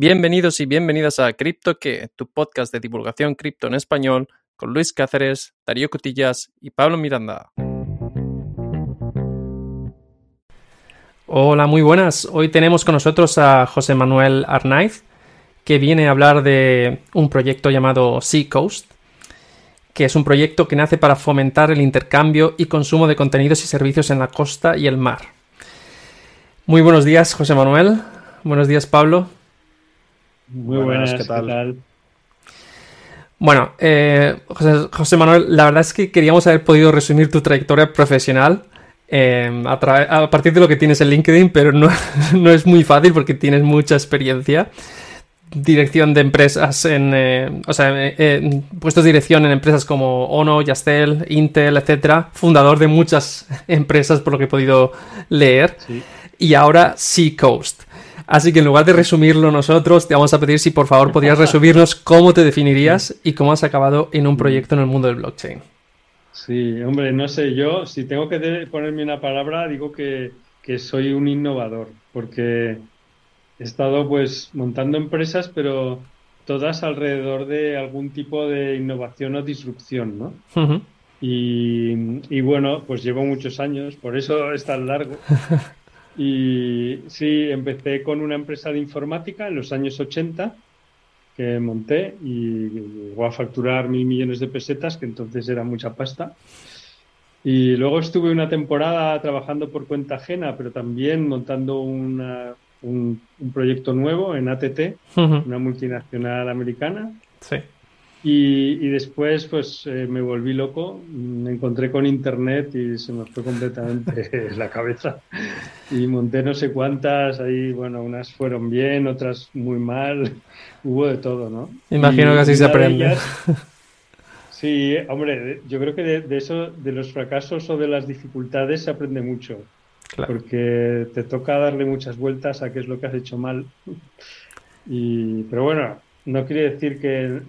Bienvenidos y bienvenidas a CryptoQué, tu podcast de divulgación cripto en español, con Luis Cáceres, Darío Cotillas y Pablo Miranda. Hola, muy buenas. Hoy tenemos con nosotros a José Manuel Arnaiz, que viene a hablar de un proyecto llamado Seacoast, que es un proyecto que nace para fomentar el intercambio y consumo de contenidos y servicios en la costa y el mar. Muy buenos días, José Manuel. Buenos días, Pablo. Muy buenas, ¿qué tal? Bueno, eh, José, Manuel, la verdad es que queríamos haber podido resumir tu trayectoria profesional eh, a, partir de lo que tienes en LinkedIn, pero no, no es muy fácil porque tienes mucha experiencia. Dirección de empresas en, eh, o sea, eh, puestos de dirección en empresas como Ono, Yastel, Intel, etcétera, fundador de muchas empresas por lo que he podido leer, y ahora Seacoast. Así que en lugar de resumirlo nosotros, te vamos a pedir si por favor podrías resumirnos cómo te definirías y cómo has acabado en un proyecto en el mundo del blockchain. Sí, hombre, no sé, yo si tengo que ponerme una palabra, digo que, que soy un innovador, porque he estado pues montando empresas, pero todas alrededor de algún tipo de innovación o disrupción, ¿no? y, bueno, pues llevo muchos años, por eso es tan largo. Y sí, empecé con una empresa de informática en los años 80 que monté y llegó a facturar mil millones de pesetas, que entonces era mucha pasta. Y luego estuve una temporada trabajando por cuenta ajena, pero también montando una, un, proyecto nuevo en ATT, una multinacional americana. Sí. Y, después, pues eh, me volví loco, me encontré con internet y se me fue completamente la cabeza. Y monté no sé cuántas, ahí, bueno, unas fueron bien, otras muy mal, hubo de todo, ¿no? Imagino que así se aprende. sí, hombre, yo creo que de, de, eso, de los fracasos o de las dificultades se aprende mucho. Porque te toca darle muchas vueltas a qué es lo que has hecho mal. Y, pero bueno, no quiere decir que,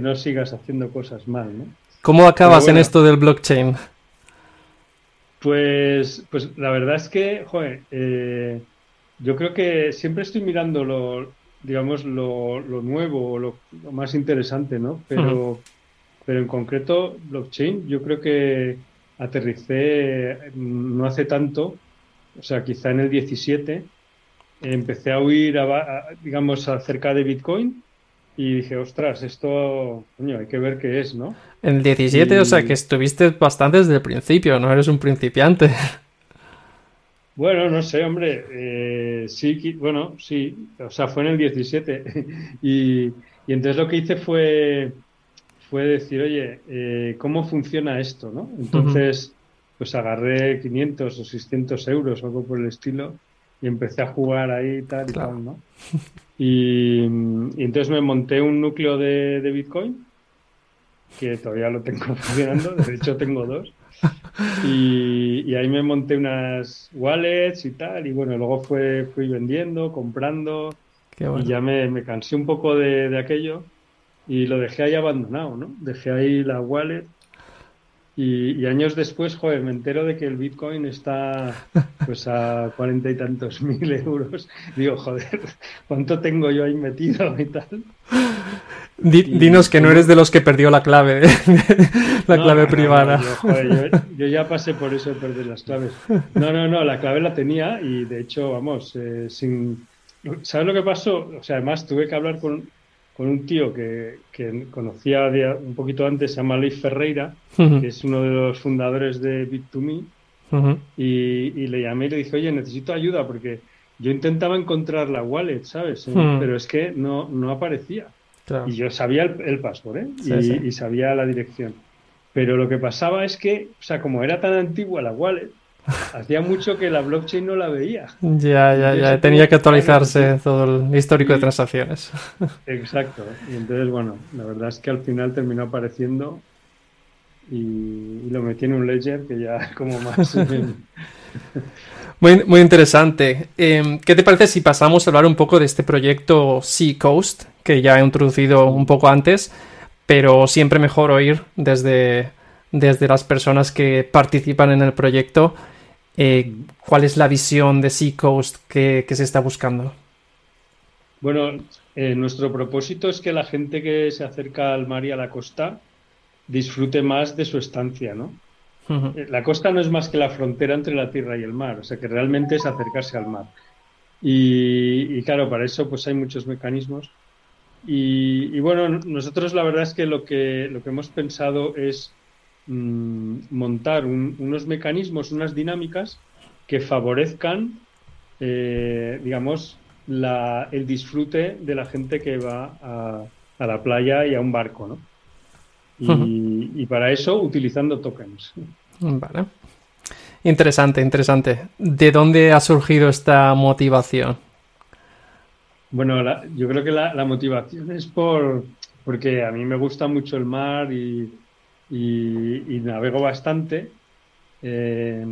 no sigas haciendo cosas mal, ¿no? ¿Cómo acabas en esto del blockchain? Pues, pues la verdad es que, joder, eh, yo creo que siempre estoy mirando lo, digamos, lo, nuevo, lo, lo, más interesante, ¿no? Pero, pero en concreto, blockchain, yo creo que aterricé no hace tanto o sea, quizá en el 17, empecé a oír, digamos, acerca de Bitcoin y dije, ostras, esto, coño, hay que ver qué es, ¿no? En el 17, o sea, que estuviste bastante desde el principio, no eres un principiante. Bueno, no sé, hombre, eh, sí, bueno, sí, o sea, fue en el 17 y, y entonces lo que hice fue, fue decir, oye, eh, ¿cómo funciona esto, no? Entonces pues agarré 500 o 600 euros algo por el estilo y empecé a jugar ahí tal y tal, ¿no? Y, entonces me monté un núcleo de, Bitcoin que todavía lo tengo funcionando, de hecho tengo dos. Y, ahí me monté unas wallets y tal, y bueno, luego fue, fui vendiendo, comprando, y ya me, cansé un poco de, de, aquello y lo dejé ahí abandonado, ¿no? Dejé ahí la wallet y, años después, joder, me entero de que el Bitcoin está pues a cuarenta y tantos mil euros. Digo, joder, ¿cuánto tengo yo ahí metido y tal? dinos que no eres de los que perdió la clave, la clave privada. yo, ya pasé por eso de perder las claves. No, no, no, la clave la tenía y de hecho, vamos, eh, sin... ¿Sabes lo que pasó? O sea, además tuve que hablar con, con un tío que, conocía un poquito antes, se llama Luis Ferreira, que es uno de los fundadores de Bit2Me, y, le llamé y le dije, oye, necesito ayuda porque yo intentaba encontrar la wallet, ¿sabes? Pero es que no, no aparecía. Y yo sabía el, password, ¿eh? y, y sabía la dirección. Pero lo que pasaba es que, o sea, como era tan antigua la wallet, Hacía mucho que la blockchain no la veía. Ya, ya, ya. Tenía que actualizarse todo el histórico de transacciones. Exacto. Y entonces, bueno, la verdad es que al final terminó apareciendo y, lo metí en un ledger que ya como más... muy, muy interesante. Em, ¿Qué te parece si pasamos a hablar un poco de este proyecto Sea Coast, que ya he introducido un poco antes, pero siempre mejor oír desde, desde las personas que participan en el proyecto eh, ¿Cuál es la visión de Seacoast que, que se está buscando? Bueno, eh, nuestro propósito es que la gente que se acerca al mar y a la costa disfrute más de su estancia, ¿no? Eh, la costa no es más que la frontera entre la tierra y el mar, o sea que realmente es acercarse al mar. Y, claro, para eso pues hay muchos mecanismos. Y, bueno, nosotros la verdad es que lo que, lo que hemos pensado es mm, montar unos mecanismos, unas dinámicas que favorezcan, eh, digamos, el disfrute de la gente que va a, a, la playa y a un barco, ¿no? Y, para eso utilizando tokens. Vale. Interesante, interesante. ¿De dónde ha surgido esta motivación? Bueno, yo creo que la, motivación es por porque a mí me gusta mucho el mar y, navego bastante. Eh,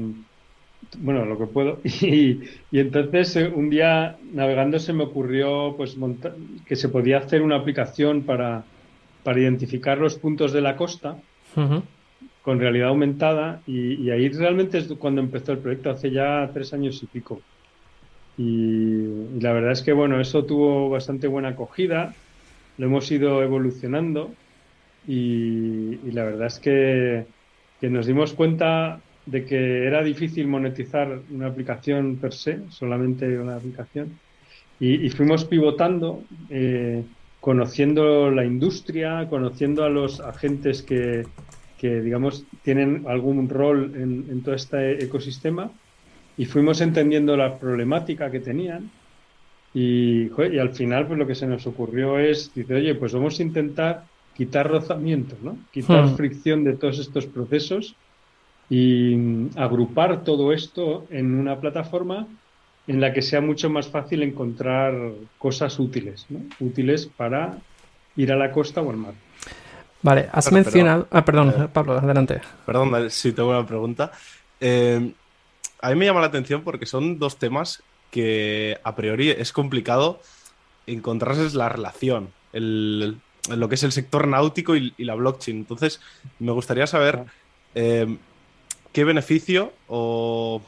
bueno, lo que puedo. Y, entonces eh, un día navegando se me ocurrió pues que se podía hacer una aplicación para, para identificar los puntos de la costa con realidad aumentada y, ahí realmente es cuando empezó el proyecto, hace ya tres años y pico. Y, la verdad es que bueno, eso tuvo bastante buena acogida, lo hemos ido evolucionando y, la verdad es que, que nos dimos cuenta de que era difícil monetizar una aplicación per se, solamente una aplicación, y, fuimos pivotando, eh, conociendo la industria, conociendo a los agentes que, digamos, tienen algún rol en, todo este ecosistema, y fuimos entendiendo la problemática que tenían. Y, y, al final, pues lo que se nos ocurrió es, dice, oye, pues vamos a intentar quitar rozamiento, ¿no? Quitar hmm. fricción de todos estos procesos y agrupar todo esto en una plataforma en la que sea mucho más fácil encontrar cosas útiles, ¿no? útiles para ir a la costa o al mar. Vale, has mencionado... ah, perdón, eh, Pablo, adelante. Perdón, si tengo una pregunta. Eh, a mí me llama la atención porque son dos temas que a priori es complicado encontrarse la relación, el, lo que es el sector náutico y, la blockchain. Entonces, me gustaría saber... Eh, ¿qué beneficio o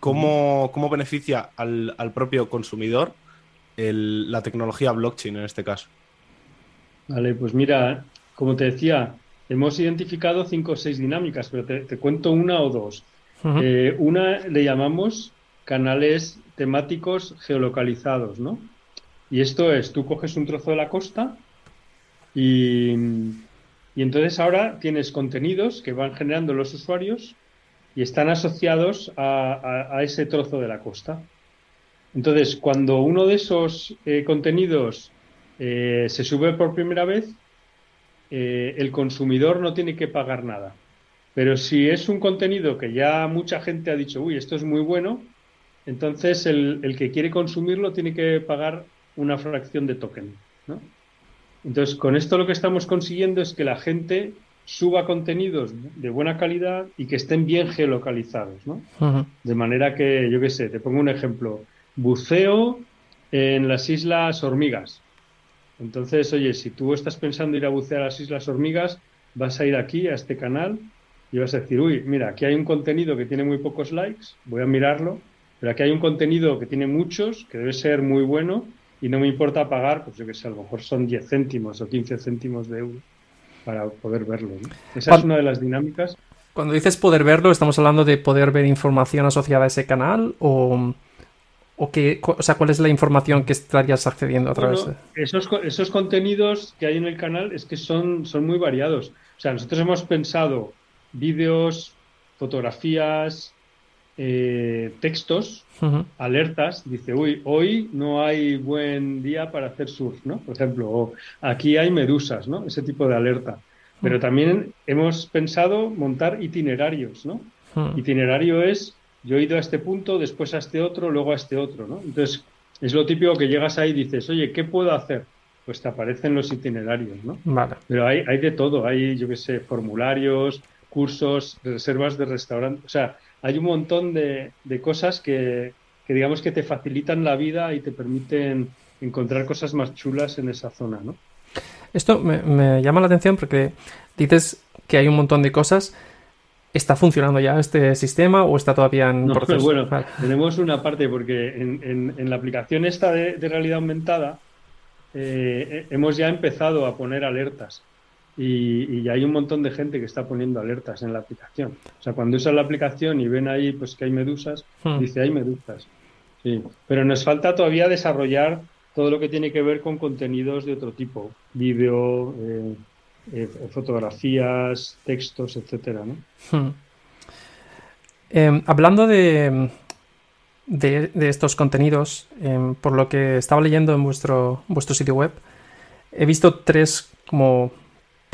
cómo, beneficia al, propio consumidor la tecnología blockchain en este caso? Vale, pues mira, como te decía, hemos identificado cinco o seis dinámicas, pero te, cuento una o dos. Eh, una le llamamos canales temáticos geolocalizados, ¿no? Y esto es, tú coges un trozo de la costa y, entonces ahora tienes contenidos que van generando los usuarios y están asociados a, ese trozo de la costa. Entonces, cuando uno de esos eh, contenidos eh, se sube por primera vez, eh, el consumidor no tiene que pagar nada. Pero si es un contenido que ya mucha gente ha dicho, uy, esto es muy bueno, entonces el, que quiere consumirlo tiene que pagar una fracción de token. Entonces, con esto lo que estamos consiguiendo es que la gente suba contenidos de buena calidad y que estén bien geolocalizados, ¿no? De manera que, yo qué sé, te pongo un ejemplo, buceo en las Islas Hormigas. Entonces, oye, si tú estás pensando ir a bucear a las Islas Hormigas, vas a ir aquí a este canal y vas a decir, uy, mira, aquí hay un contenido que tiene muy pocos likes, voy a mirarlo, pero aquí hay un contenido que tiene muchos, que debe ser muy bueno y no me importa pagar, pues yo qué sé, a lo mejor son 10 céntimos o 15 céntimos de euro para poder verlo. Esa es una de las dinámicas. Cuando dices poder verlo, ¿estamos hablando de poder ver información asociada a ese canal o, o, qué, o sea, cuál es la información que estarías accediendo a través de...? Esos, esos contenidos que hay en el canal es que son, son muy variados. O sea, nosotros hemos pensado vídeos, fotografías, eh, textos, alertas, dice, uy, hoy no hay buen día para hacer surf, ¿no? Por ejemplo, o aquí hay medusas, ¿no? Ese tipo de alerta. Pero también hemos pensado montar itinerarios, ¿no? Itinerario es, yo he ido a este punto, después a este otro, luego a este otro, ¿no? Entonces, es lo típico que llegas ahí y dices, oye, ¿qué puedo hacer? Pues te aparecen los itinerarios, ¿no? Vale. Pero hay, hay de todo, hay, yo qué sé, formularios, cursos, reservas de restaurante, o sea, hay un montón de, cosas que, digamos que te facilitan la vida y te permiten encontrar cosas más chulas en esa zona, ¿no? Esto me, llama la atención porque dices que hay un montón de cosas. ¿Está funcionando ya este sistema o está todavía en no, proceso? Bueno, tenemos una parte porque en, la aplicación esta de, realidad aumentada eh, hemos ya empezado a poner alertas y, y, hay un montón de gente que está poniendo alertas en la aplicación. O sea, cuando usan la aplicación y ven ahí pues que hay medusas, Hmm. dice hay medusas. Sí. Pero nos falta todavía desarrollar todo lo que tiene que ver con contenidos de otro tipo, vídeo, eh, eh, fotografías, textos, etcétera, ¿no? Hmm. Eh, hablando de, de, de, estos contenidos, eh, por lo que estaba leyendo en vuestro, vuestro sitio web, he visto tres como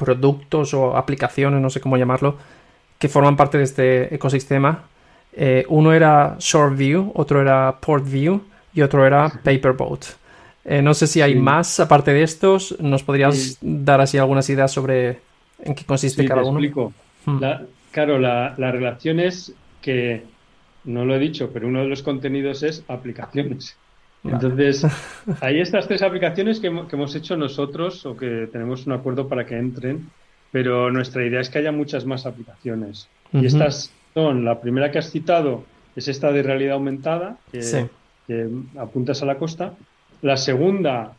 productos o aplicaciones, no sé cómo llamarlo, que forman parte de este ecosistema. Eh, uno era ShortView, otro era PortView y otro era Paperboat. Eh, no sé si hay sí. más aparte de estos. ¿Nos podrías sí. dar así algunas ideas sobre en qué consiste sí, cada te uno? Explico. Hmm. La, claro, la, la, relación es que, no lo he dicho, pero uno de los contenidos es aplicaciones. Entonces, hay estas tres aplicaciones que, que, hemos hecho nosotros o que tenemos un acuerdo para que entren, pero nuestra idea es que haya muchas más aplicaciones. Uh -huh. Y estas son, la primera que has citado es esta de realidad aumentada, que, sí. que apuntas a la costa. La segunda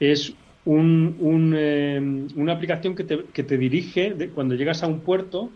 es un, un, eh, una aplicación que te, que te dirige de, cuando llegas a un puerto.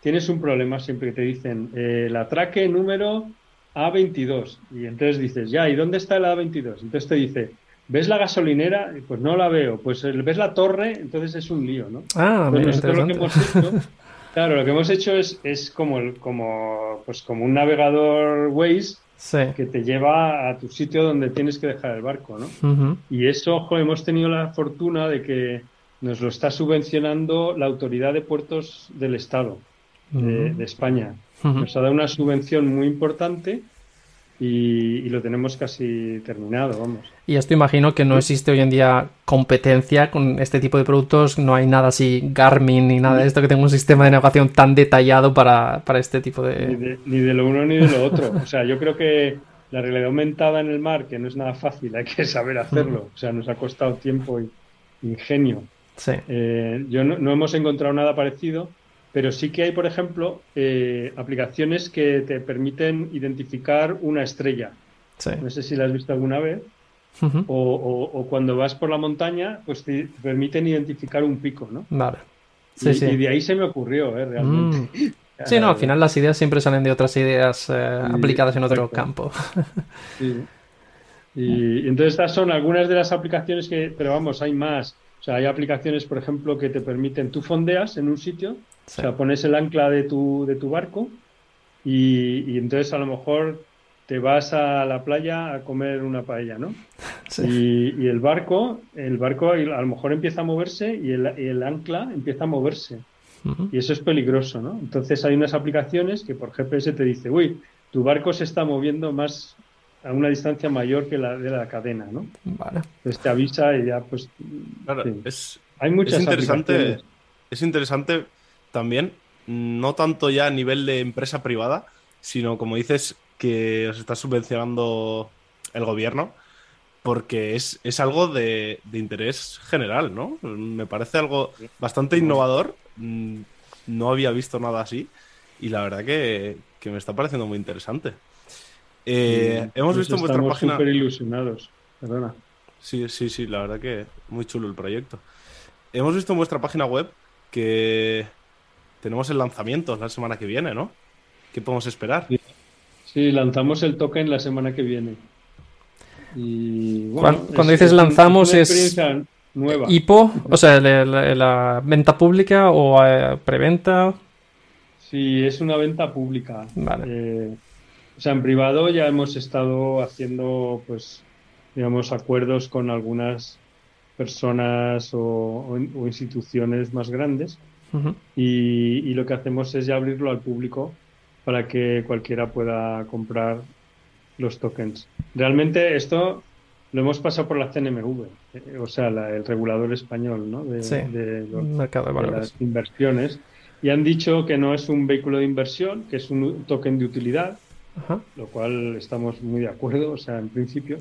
Tienes un problema siempre que te dicen eh, el atraque número A22. Y entonces dices, ya, ¿y dónde está el A22? Entonces te dice, ¿ves la gasolinera? Pues no la veo. Pues ¿ves la torre? Entonces es un lío, ¿no? Ah, mira, nosotros lo que hemos hecho, claro, lo que hemos hecho es, es como, el, como, pues como un navegador Waze sí. que te lleva a tu sitio donde tienes que dejar el barco, ¿no? Uh -huh. Y eso, ojo, hemos tenido la fortuna de que nos lo está subvencionando la autoridad de puertos del Estado uh -huh. de, de, España. Uh -huh. Nos ha dado una subvención muy importante y, y, lo tenemos casi terminado, vamos. Y esto imagino que no existe hoy en día competencia con este tipo de productos, no hay nada así Garmin ni nada de esto que tenga un sistema de navegación tan detallado para, para este tipo de... Ni, de... ni de lo uno ni de lo otro. O sea, yo creo que la realidad aumentada en el mar, que no es nada fácil, hay que saber hacerlo. O sea, nos ha costado tiempo y ingenio. Sí. Eh, yo no, no, hemos encontrado nada parecido, pero sí que hay, por ejemplo, eh, aplicaciones que te permiten identificar una estrella. Sí. No sé si la has visto alguna vez. Uh -huh. o, o, o, cuando vas por la montaña, pues te, te permiten identificar un pico, ¿no? Vale. Sí, y, sí. y, de ahí se me ocurrió, ¿eh? Realmente. Mm. Sí, no, al final las ideas siempre salen de otras ideas eh, Sí, aplicadas en otro campo. Sí. Y, y entonces estas son algunas de las aplicaciones que, pero vamos, hay más. O sea, hay aplicaciones, por ejemplo, que te permiten, tú fondeas en un sitio, Sí. o sea, pones el ancla de tu, de tu barco y, y entonces a lo mejor te vas a la playa a comer una paella, ¿no? Sí. Y, y el barco, el barco a lo mejor empieza a moverse y el, y el ancla empieza a moverse. Y eso es peligroso, ¿no? Entonces hay unas aplicaciones que por GPS te dice, uy, tu barco se está moviendo más a una distancia mayor que la de la cadena, ¿no? Vale. Entonces te avisa y ya, pues, Claro, sí. es, hay muchas es interesante, aplicaciones. es interesante también, no tanto ya a nivel de empresa privada, sino como dices, que os está subvencionando el gobierno, porque es, es algo de, de interés general, ¿no? Me parece algo bastante innovador, mm, no había visto nada así, y la verdad que, que me está pareciendo muy interesante. Eh, Sí, hemos visto en vuestra página... súper ilusionados. Perdona. Sí, sí, sí, la verdad que muy chulo el proyecto. Hemos visto en vuestra página web que tenemos el lanzamiento la semana que viene, ¿no? ¿Qué podemos esperar? Sí. Sí, lanzamos el token la semana que viene. Y, bueno, Cuando- cuando dices lanzamos es- experiencia nueva. ¿IPO? O sea, la, la- la venta pública o eh, preventa. Sí, es una venta pública. Vale. Eh, o sea, en privado ya hemos estado haciendo, pues, digamos, acuerdos con algunas personas o, o in- o instituciones más grandes Ujú. y, y lo que hacemos es ya abrirlo al público para que cualquiera pueda comprar los tokens. Realmente esto lo hemos pasado por la CNMV, eh, o sea, la- el regulador español, ¿no? De, Sí. de los- Mercado de de valores. las inversiones y han dicho que no es un vehículo de inversión, que es un token de utilidad, Ajá. lo cual estamos muy de acuerdo, o sea, en principio.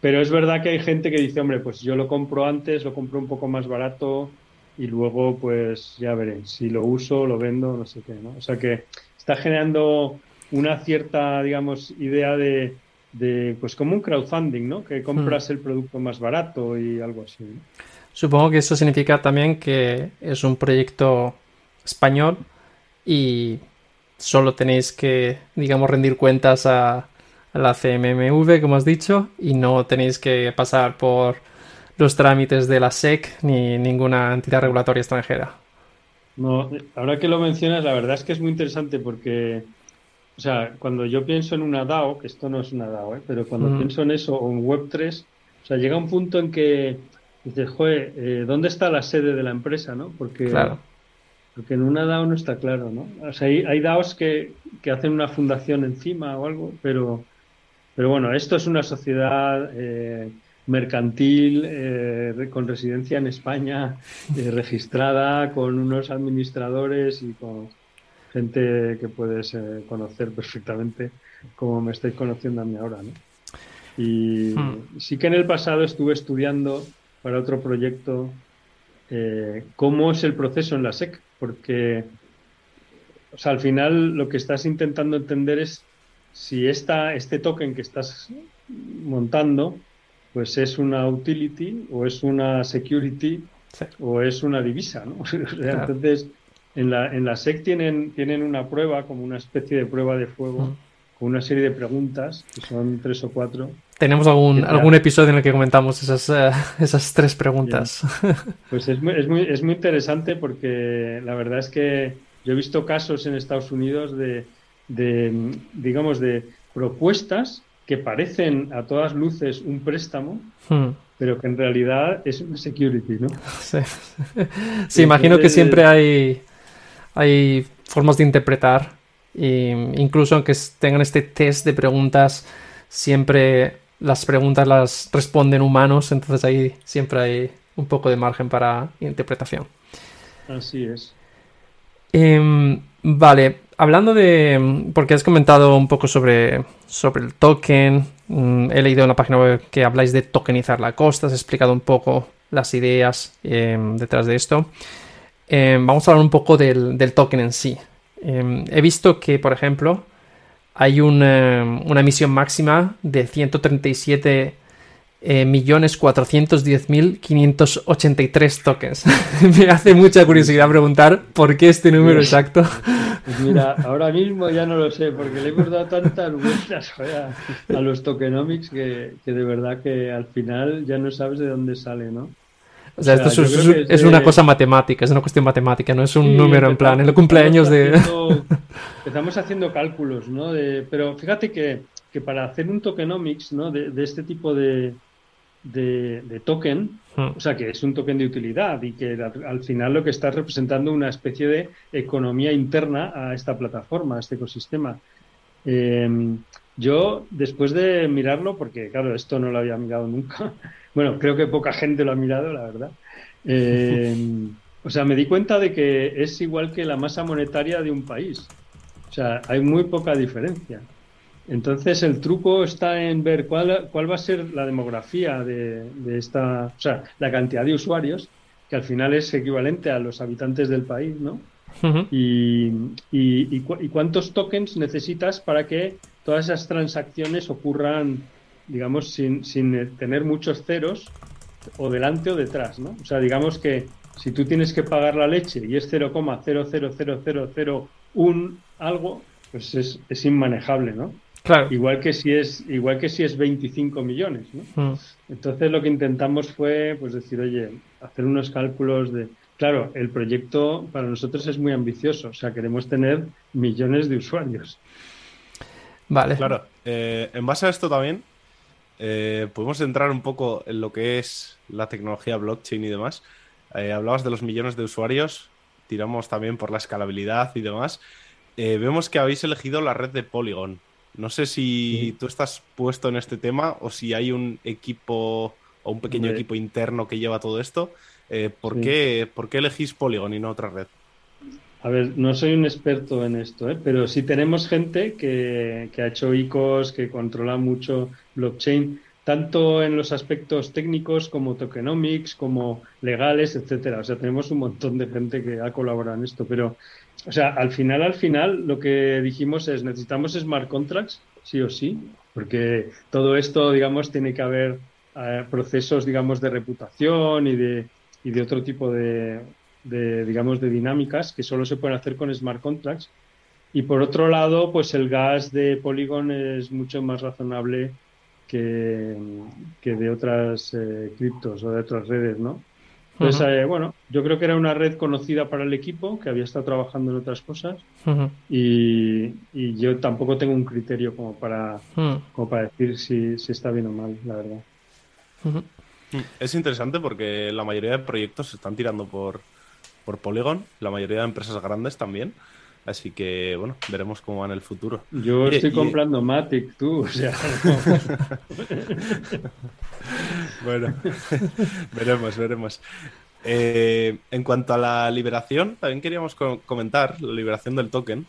Pero es verdad que hay gente que dice, hombre, pues yo lo compro antes, lo compro un poco más barato y luego pues ya veré si lo uso, lo vendo, no sé qué, ¿no? O sea que está generando una cierta, digamos, idea de, de, pues como un crowdfunding, ¿no? Que compras el producto más barato y algo así. Supongo que eso significa también que es un proyecto español y solo tenéis que, digamos, rendir cuentas a, la CMMV, como has dicho, y no tenéis que pasar por los trámites de la SEC ni ninguna entidad regulatoria extranjera. No, ahora que lo mencionas, la verdad es que es muy interesante porque, o sea, cuando yo pienso en una DAO, que esto no es una DAO, ¿eh? pero cuando pienso en eso o en Web3, o sea, llega un punto en que dices, joder, eh, ¿dónde está la sede de la empresa, no? Porque, porque en una DAO no está claro, ¿no? O sea, hay, hay DAOs que, que hacen una fundación encima o algo, pero, pero bueno, esto es una sociedad eh, mercantil eh, con residencia en España, eh, registrada, con unos administradores y con gente que puedes conocer perfectamente, como me estáis conociendo a mí ahora. ¿no? Y hmm. sí que en el pasado estuve estudiando para otro proyecto cómo es el proceso en la SEC, porque o sea, al final lo que estás intentando entender es si esta, este token que estás montando, pues es una utility o es una security o es una divisa, ¿no? Entonces, en la, en la SEC tienen, tienen una prueba, como una especie de prueba de fuego, mm. con una serie de preguntas, que son tres o cuatro. Tenemos algún, algún episodio en el que comentamos esas, eh, esas tres preguntas. Pues es muy, es, muy, es muy interesante porque la verdad es que yo he visto casos en Estados Unidos de de, digamos, de propuestas que parecen a todas luces un préstamo, hmm. pero que en realidad es una security, ¿no? Sí, imagino que siempre hay, hay formas de interpretar, e incluso aunque tengan este test de preguntas, siempre las preguntas las responden humanos, entonces ahí siempre hay un poco de margen para interpretación. Así es. Em, vale, hablando de. Porque has comentado un poco sobre, sobre el token. Mm, he leído en la página web que habláis de tokenizar la costa. Has explicado un poco las ideas em, detrás de esto. Em, vamos a hablar un poco del, token en sí. Em, he visto que, por ejemplo, hay una, una emisión máxima de 137 eh, millones cuatrocientos diez mil quinientos ochenta y tres tokens. Me hace mucha curiosidad preguntar por qué este número exacto. Pues mira, ahora mismo ya no lo sé, porque le hemos dado tantas vueltas a, los tokenomics que, de verdad que al final ya no sabes de dónde sale, ¿no? O sea, esto es, una cosa matemática, es una cuestión matemática, no es un número en plan, en el cumpleaños de... empezamos haciendo cálculos, ¿no? pero fíjate que, que, para hacer un tokenomics, ¿no? de este tipo de, de, token, hmm. o sea, que es un token de utilidad y que al, final lo que está representando una especie de economía interna a esta plataforma, a este ecosistema. Em, yo, después de mirarlo, porque claro, esto no lo había mirado nunca, bueno, creo que poca gente lo ha mirado, la verdad. Em, o sea, me di cuenta de que es igual que la masa monetaria de un país. O sea, hay muy poca diferencia. Entonces el truco está en ver cuál, cuál va a ser la demografía de, esta, o sea, la cantidad de usuarios, que al final es equivalente a los habitantes del país, ¿no? y, y, cuántos tokens necesitas para que todas esas transacciones ocurran, digamos, sin, sin tener muchos ceros o delante o detrás, ¿no? O sea, digamos que si tú tienes que pagar la leche y es 0,00001 algo, pues es, es inmanejable, ¿no? Igual que si es, igual que si es 25 millones, ¿no? Mm. Entonces lo que intentamos fue pues decir, oye, hacer unos cálculos de claro, el proyecto para nosotros es muy ambicioso, o sea, queremos tener millones de usuarios. Vale. Claro, eh, en base a esto también eh, podemos entrar un poco en lo que es la tecnología blockchain y demás. Eh, hablabas de los millones de usuarios, tiramos también por la escalabilidad y demás. vemos que habéis elegido la red de Polygon. No sé si tú estás puesto en este tema o si hay un equipo o un pequeño equipo interno que lleva todo esto. Eh, ¿por, qué, ¿Por qué elegís Polygon y no otra red? A ver, no soy un experto en esto, ¿eh? pero sí tenemos gente que, ha hecho ICOs, que controla mucho blockchain, tanto en los aspectos técnicos como tokenomics, como legales, etcétera. O sea, tenemos un montón de gente que ha colaborado en esto, pero o sea, al final, al final, lo que dijimos es necesitamos smart contracts, sí o sí, porque todo esto, digamos, tiene que haber eh, procesos, digamos, de reputación y de, y de otro tipo de, digamos, de dinámicas que solo se pueden hacer con smart contracts. Y por otro lado, pues el gas de Polygon es mucho más razonable que, que de otras eh, criptos o de otras redes, ¿no? Entonces, eh, bueno, yo creo que era una red conocida para el equipo, que había estado trabajando en otras cosas, y, y, yo tampoco tengo un criterio como para, como para decir si, si, está bien o mal, la verdad. Es interesante porque la mayoría de proyectos se están tirando por, por Polygon, la mayoría de empresas grandes también. Así que, bueno, veremos cómo va en el futuro. Yo estoy comprando Matic, tú, o sea. bueno, veremos, veremos. Eh, en cuanto a la liberación, también queríamos comentar la liberación del token.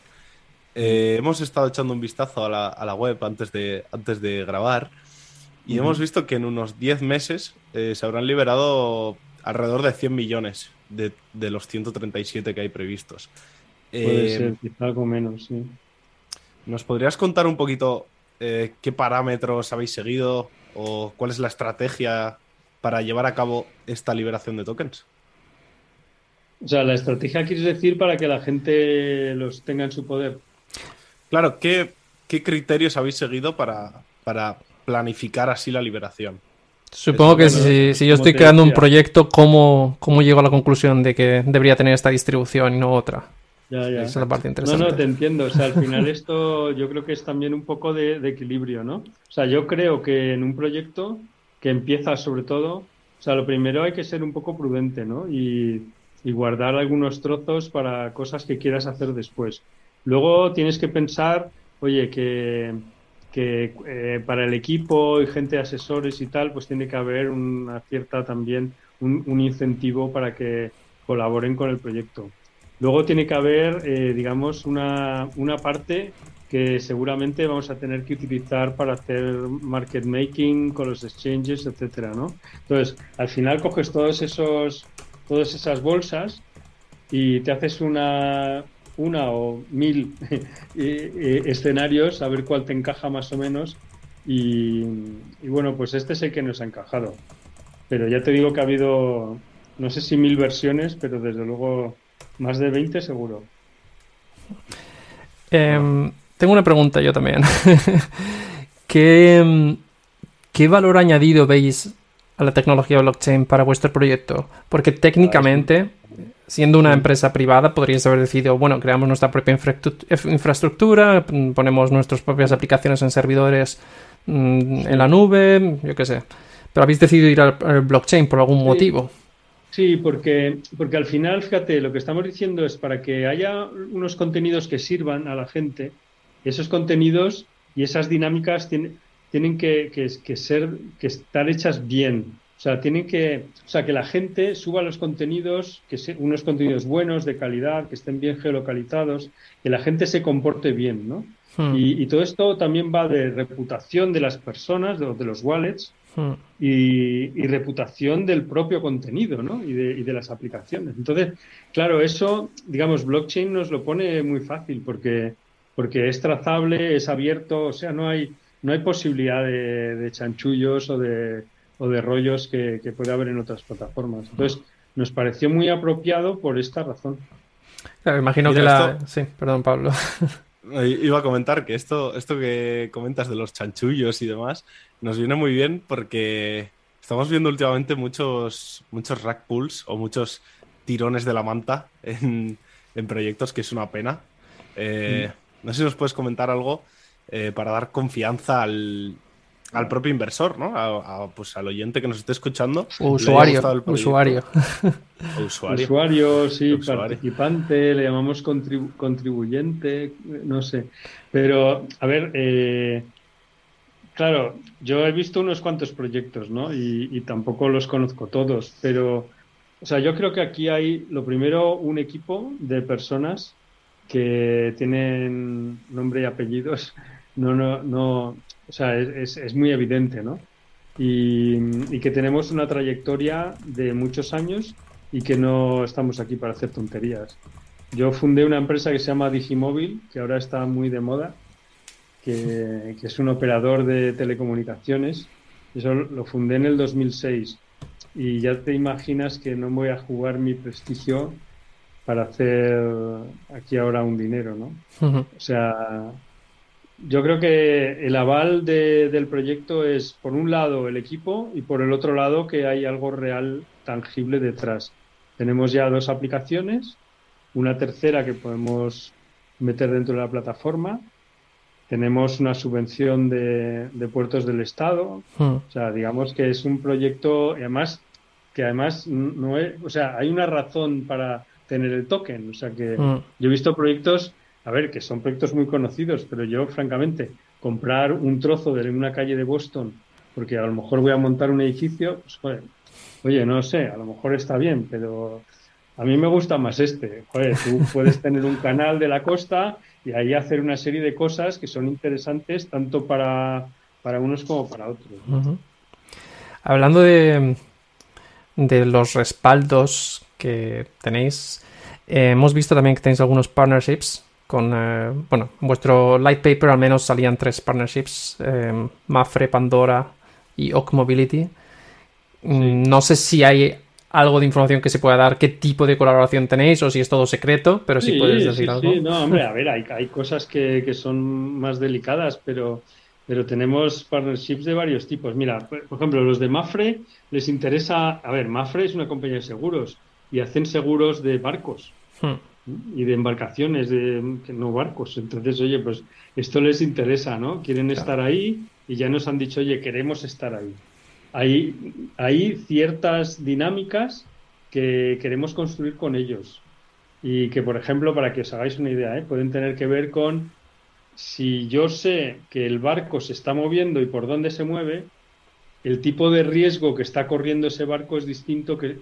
Eh, hemos estado echando un vistazo a la, a la, web antes de, antes de grabar y hemos visto que en unos 10 meses eh, se habrán liberado alrededor de 100 millones de, de los 137 que hay previstos. Puede ser, eh, quizá algo menos, sí. ¿Nos podrías contar un poquito eh, qué parámetros habéis seguido o cuál es la estrategia para llevar a cabo esta liberación de tokens? O sea, la estrategia quieres decir para que la gente los tenga en su poder. Claro, ¿qué, qué criterios habéis seguido para, para planificar así la liberación? Supongo que si, si, yo estoy creando un proyecto, ¿cómo, ¿cómo llego a la conclusión de que debería tener esta distribución y no otra? Ya, es la parte interesante. No, no, te entiendo. O sea, al final esto yo creo que es también un poco de, de, equilibrio, ¿no? O sea, yo creo que en un proyecto que empieza sobre todo, o sea, lo primero hay que ser un poco prudente, ¿no? Y, y guardar algunos trozos para cosas que quieras hacer después. Luego tienes que pensar, oye, que, que eh, para el equipo y gente de asesores y tal, pues tiene que haber una cierta también, un, un incentivo para que colaboren con el proyecto. Luego tiene que haber, eh, digamos, una, una, parte que seguramente vamos a tener que utilizar para hacer market making con los exchanges, etcétera, ¿no? Entonces, al final coges todos esos, todas esas bolsas y te haces una, una o mil escenarios a ver cuál te encaja más o menos y, y, bueno, pues este es el que nos ha encajado. Pero ya te digo que ha habido, no sé si mil versiones, pero desde luego más de 20 seguro. Eh, tengo una pregunta yo también. ¿Qué, ¿Qué, valor añadido veis a la tecnología blockchain para vuestro proyecto? Porque técnicamente, siendo una empresa privada, podríais haber decidido, bueno, creamos nuestra propia infraestructura, ponemos nuestras propias aplicaciones en servidores mm, en la nube, yo qué sé. Pero habéis decidido ir al, blockchain por algún motivo. Sí, porque, porque al final, fíjate, lo que estamos diciendo es para que haya unos contenidos que sirvan a la gente, esos contenidos y esas dinámicas tienen, tienen que, que, ser, que estar hechas bien. O sea, tienen que, o sea, que la gente suba los contenidos, que se, unos contenidos buenos, de calidad, que estén bien geolocalizados, que la gente se comporte bien, ¿no? Hmm. Y, y, todo esto también va de reputación de las personas, de, de los wallets, Hmm. Y, y, reputación del propio contenido ¿no? y, de, y, de, las aplicaciones. Entonces, claro, eso, digamos, blockchain nos lo pone muy fácil porque, porque es trazable, es abierto, o sea, no hay, no hay posibilidad de, de chanchullos o de, o de rollos que, que, puede haber en otras plataformas. Entonces, nos pareció muy apropiado por esta razón. Claro, imagino Mira, que la... Sí, perdón, Pablo. Iba a comentar que esto, esto que comentas de los chanchullos y demás nos viene muy bien porque estamos viendo últimamente muchos, muchos rack pulls o muchos tirones de la manta en, en proyectos que es una pena. Eh, mm. No sé si nos puedes comentar algo eh, para dar confianza al, al propio inversor, ¿no? A, a, pues al oyente que nos esté escuchando. Usuario. Usuario. usuario. Usuario, sí, usuario. participante, le llamamos contribu contribuyente, no sé. Pero, a ver, eh, claro, yo he visto unos cuantos proyectos, ¿no? Y, y, tampoco los conozco todos, pero, o sea, yo creo que aquí hay, lo primero, un equipo de personas que tienen nombre y apellidos. No, no, no, o sea, es, es muy evidente, ¿no? Y, y, que tenemos una trayectoria de muchos años y que no estamos aquí para hacer tonterías. Yo fundé una empresa que se llama Digimóvil, que ahora está muy de moda, que, es un operador de telecomunicaciones. Eso lo fundé en el 2006 y ya te imaginas que no voy a jugar mi prestigio para hacer aquí ahora un dinero, ¿no? O sea, yo creo que el aval del proyecto es, por un lado, el equipo y por el otro lado, que hay algo real, tangible detrás. Tenemos ya dos aplicaciones, una tercera que podemos meter dentro de la plataforma. Tenemos una subvención de, puertos del Estado. O sea, digamos que es un proyecto, además, que además no es, o sea, hay una razón para tener el token. O sea que yo he visto proyectos a ver, que son proyectos muy conocidos, pero yo, francamente, comprar un trozo de una calle de Boston, porque a lo mejor voy a montar un edificio, pues, joder, oye, no sé, a lo mejor está bien, pero a mí me gusta más este. Joder, tú puedes tener un canal de la costa y ahí hacer una serie de cosas que son interesantes tanto para, para unos como para otros. Hablando de, de los respaldos que tenéis, eh, hemos visto también que tenéis algunos partnerships con, eh, bueno, en vuestro light paper al menos salían tres partnerships, eh, Mafre, Pandora y Oak Mobility. Mm, no sé si hay algo de información que se pueda dar, qué tipo de colaboración tenéis o si es todo secreto, pero si puedes decir algo. Sí, no, hombre, a ver, hay, hay cosas que, que, son más delicadas, pero, pero tenemos partnerships de varios tipos. Mira, por ejemplo, los de Mafre les interesa, a ver, Mafre es una compañía de seguros y hacen seguros de barcos. Hmm y de embarcaciones, de no barcos. Entonces, oye, pues esto les interesa, ¿no? Quieren estar ahí y ya nos han dicho, oye, queremos estar ahí. Hay, hay ciertas dinámicas que queremos construir con ellos y que, por ejemplo, para que os hagáis una idea, ¿eh? pueden tener que ver con si yo sé que el barco se está moviendo y por dónde se mueve, el tipo de riesgo que está corriendo ese barco es distinto, que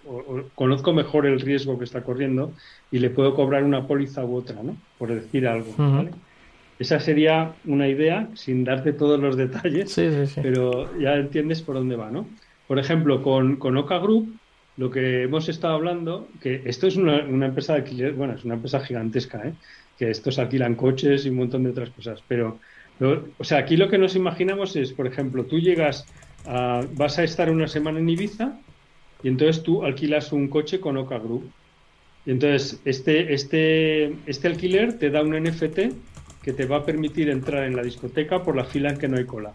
conozco mejor el riesgo que está corriendo y le puedo cobrar una póliza u otra, ¿no? Por decir algo. Esa sería una idea, sin darte todos los detalles, pero ya entiendes por dónde va, ¿no? Por ejemplo, con, con Oca Group, lo que hemos estado hablando, que esto es una, empresa de alquiler, bueno, es una empresa gigantesca, ¿eh? que estos alquilan coches y un montón de otras cosas, pero, o sea, aquí lo que nos imaginamos es, por ejemplo, tú llegas Ah, vas a estar una semana en Ibiza y entonces tú alquilas un coche con Oca Group. Y entonces este, este, este alquiler te da un NFT que te va a permitir entrar en la discoteca por la fila en que no hay cola.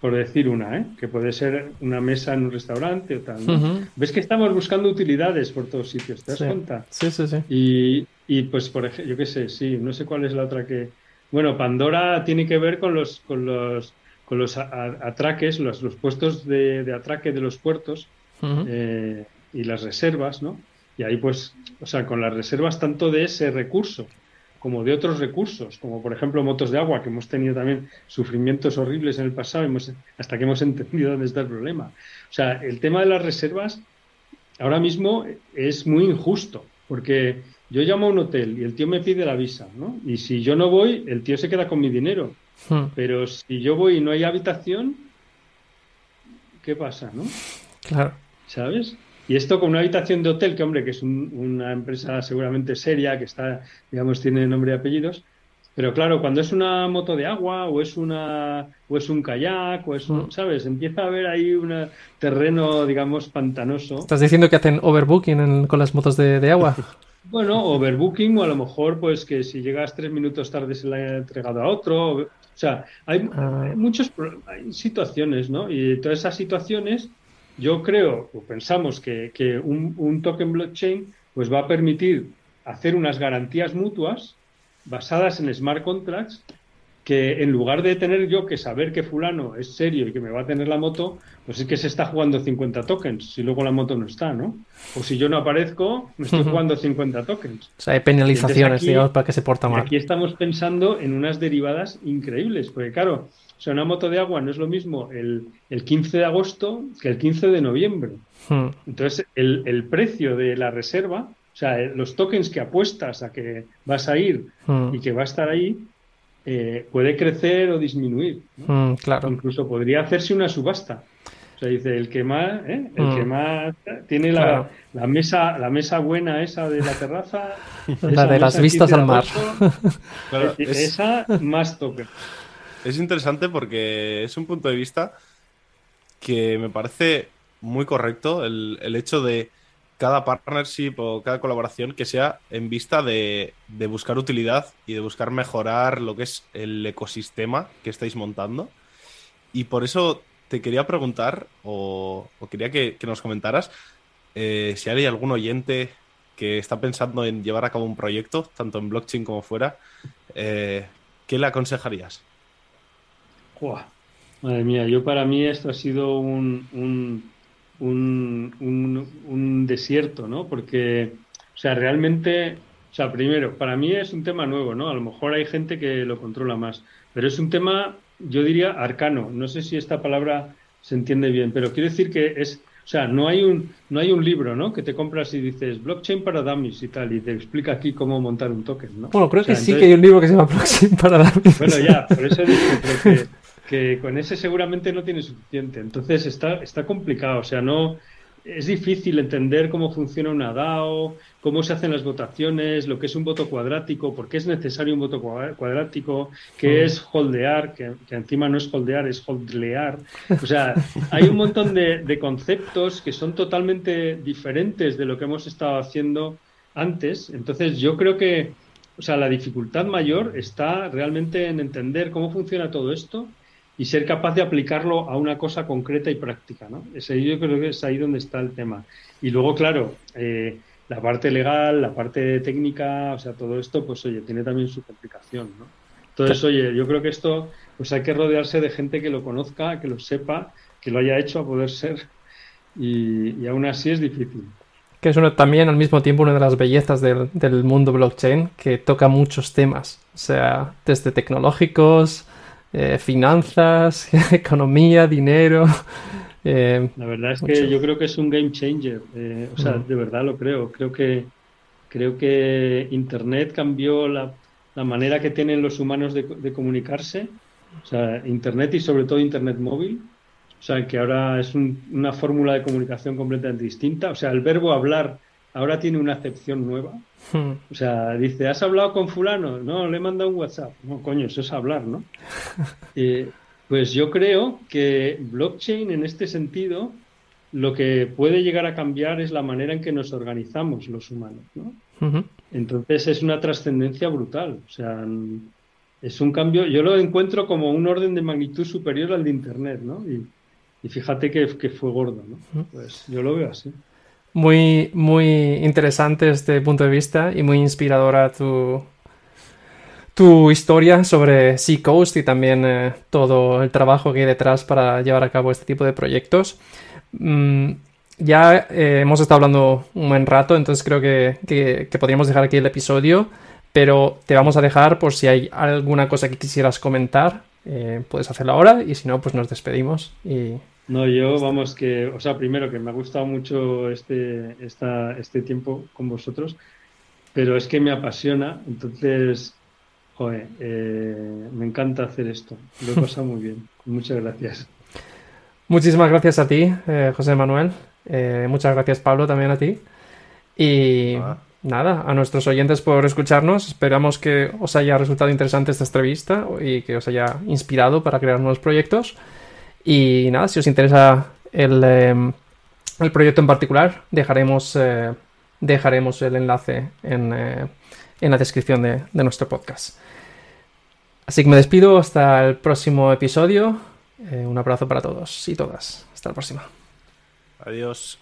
Por decir una, ¿eh? que puede ser una mesa en un restaurante o tal. Ves que estamos buscando utilidades por todos sitios, ¿te das cuenta? Sí, sí, sí. Y, y pues, por ejemplo, yo qué sé, sí, no sé cuál es la otra que. Bueno, Pandora tiene que ver con los, con los con los atraques, los, los puestos de, atraque de los puertos eh, y las reservas, ¿no? Y ahí pues, o sea, con las reservas tanto de ese recurso como de otros recursos, como por ejemplo motos de agua, que hemos tenido también sufrimientos horribles en el pasado, hemos, hasta que hemos entendido dónde está el problema. O sea, el tema de las reservas ahora mismo es muy injusto, porque yo llamo a un hotel y el tío me pide la visa, ¿no? Y si yo no voy, el tío se queda con mi dinero. Hmm. Pero si yo voy y no hay habitación, ¿qué pasa, no? Claro. ¿Sabes? Y esto con una habitación de hotel, que hombre, que es una empresa seguramente seria, que está, digamos, tiene nombre y apellidos, pero claro, cuando es una moto de agua o es una o es un kayak o es un, hmm. ¿sabes? Empieza a haber ahí un terreno, digamos, pantanoso. ¿Estás diciendo que hacen overbooking con las motos de, agua? bueno, overbooking o a lo mejor pues que si llegas tres minutos tarde se la ha entregado a otro. O sea, hay, ah. muchas situaciones, ¿no? Y todas esas situaciones, yo creo o pensamos que, un, un, token blockchain pues va a permitir hacer unas garantías mutuas basadas en smart contracts que en lugar de tener yo que saber que fulano es serio y que me va a tener la moto, pues es que se está jugando 50 tokens, si luego la moto no está, ¿no? O si yo no aparezco, me estoy jugando 50 tokens. O sea, hay penalizaciones, digamos, para que se porta mal. Aquí estamos pensando en unas derivadas increíbles, porque claro, o sea, una moto de agua no es lo mismo el, el 15 de agosto que el 15 de noviembre. Hmm. Entonces, el, el precio de la reserva, o sea, los tokens que apuestas a que vas a ir hmm. y que va a estar ahí, eh, puede crecer o disminuir. Mm, claro. Incluso podría hacerse una subasta. O sea, dice, el que más, ¿eh? el que mm. más tiene la, la, mesa, la mesa buena esa de la terraza. la de las vistas al mar. Esa más toque. es interesante porque es un punto de vista que me parece muy correcto el, hecho de cada partnership o cada colaboración que sea en vista de, buscar utilidad y de buscar mejorar lo que es el ecosistema que estáis montando. Y por eso te quería preguntar, o, quería que, nos comentaras, eh, si hay algún oyente que está pensando en llevar a cabo un proyecto, tanto en blockchain como fuera, eh, ¿qué le aconsejarías? Madre mía, yo para mí esto ha sido un, un, un, un, desierto, ¿no? Porque, o sea, realmente, o sea, primero, para mí es un tema nuevo, ¿no? A lo mejor hay gente que lo controla más, pero es un tema, yo diría, arcano. No sé si esta palabra se entiende bien, pero quiero decir que es, o sea, no hay un, no hay un libro, ¿no? Que te compras y dices blockchain para dummies y tal, y te explica aquí cómo montar un token, ¿no? Bueno, creo que sí que hay un libro que se llama blockchain para dummies. Bueno, ya, por eso digo que, que con ese seguramente no tiene suficiente. Entonces está, está complicado, o sea, no es difícil entender cómo funciona una DAO, cómo se hacen las votaciones, lo que es un voto cuadrático, por qué es necesario un voto cuadrático, qué es holdear, que, encima no es holdear, es holdlear. O sea, hay un montón de, de, conceptos que son totalmente diferentes de lo que hemos estado haciendo antes. Entonces, yo creo que, o sea, la dificultad mayor está realmente en entender cómo funciona todo esto y ser capaz de aplicarlo a una cosa concreta y práctica, ¿no? Ese, yo creo que es ahí donde está el tema. Y luego, claro, eh, la parte legal, la parte técnica, o sea, todo esto, pues oye, tiene también su complicación, ¿no? Entonces, oye, yo creo que esto, pues hay que rodearse de gente que lo conozca, que lo sepa, que lo haya hecho a poder ser, y, y aún así es difícil. Que es uno, también al mismo tiempo una de las bellezas del, del mundo blockchain, que toca muchos temas, o sea, desde tecnológicos, eh, finanzas, economía, dinero. Eh, la verdad es que yo creo que es un game changer. Eh, o sea, de verdad lo creo. Creo que creo que Internet cambió la, manera que tienen los humanos de, comunicarse. O sea, Internet y sobre todo Internet móvil. O sea, que ahora es una fórmula de comunicación completamente distinta. O sea, el verbo hablar ahora tiene una acepción nueva. Hmm. O sea, dice, ¿has hablado con fulano? No, le he mandado un WhatsApp. No, coño, eso es hablar, ¿no? Eh, pues yo creo que blockchain en este sentido lo que puede llegar a cambiar es la manera en que nos organizamos los humanos, ¿no? Entonces es una trascendencia brutal. O sea, es un cambio, yo lo encuentro como un orden de magnitud superior al de Internet, ¿no? Y, fíjate que, que, fue gordo, ¿no? Pues yo lo veo así muy, muy interesante este punto de vista y muy inspiradora tu, tu historia sobre Seacoast y también eh, todo el trabajo que hay detrás para llevar a cabo este tipo de proyectos. Mm, ya eh, hemos estado hablando un buen rato, entonces creo que, podríamos dejar aquí el episodio, pero te vamos a dejar por si hay alguna cosa que quisieras comentar, eh, puedes hacerlo ahora y si no, pues nos despedimos y no, yo, vamos, que, o sea, primero que me ha gustado mucho este, esta, este tiempo con vosotros, pero es que me apasiona, entonces, joder, eh, me encanta hacer esto. Lo he pasado muy bien. Muchas gracias. Muchísimas gracias a ti, eh, José Manuel. Eh, muchas gracias, Pablo, también a ti. Y ah. nada, a nuestros oyentes por escucharnos. Esperamos que os haya resultado interesante esta entrevista y que os haya inspirado para crear nuevos proyectos. Y nada, si os interesa el, em, el proyecto en particular, dejaremos, eh, dejaremos el enlace en, eh, en la descripción de, de, nuestro podcast. Así que me despido hasta el próximo episodio. Eh, un abrazo para todos y todas. Hasta la próxima. Adiós.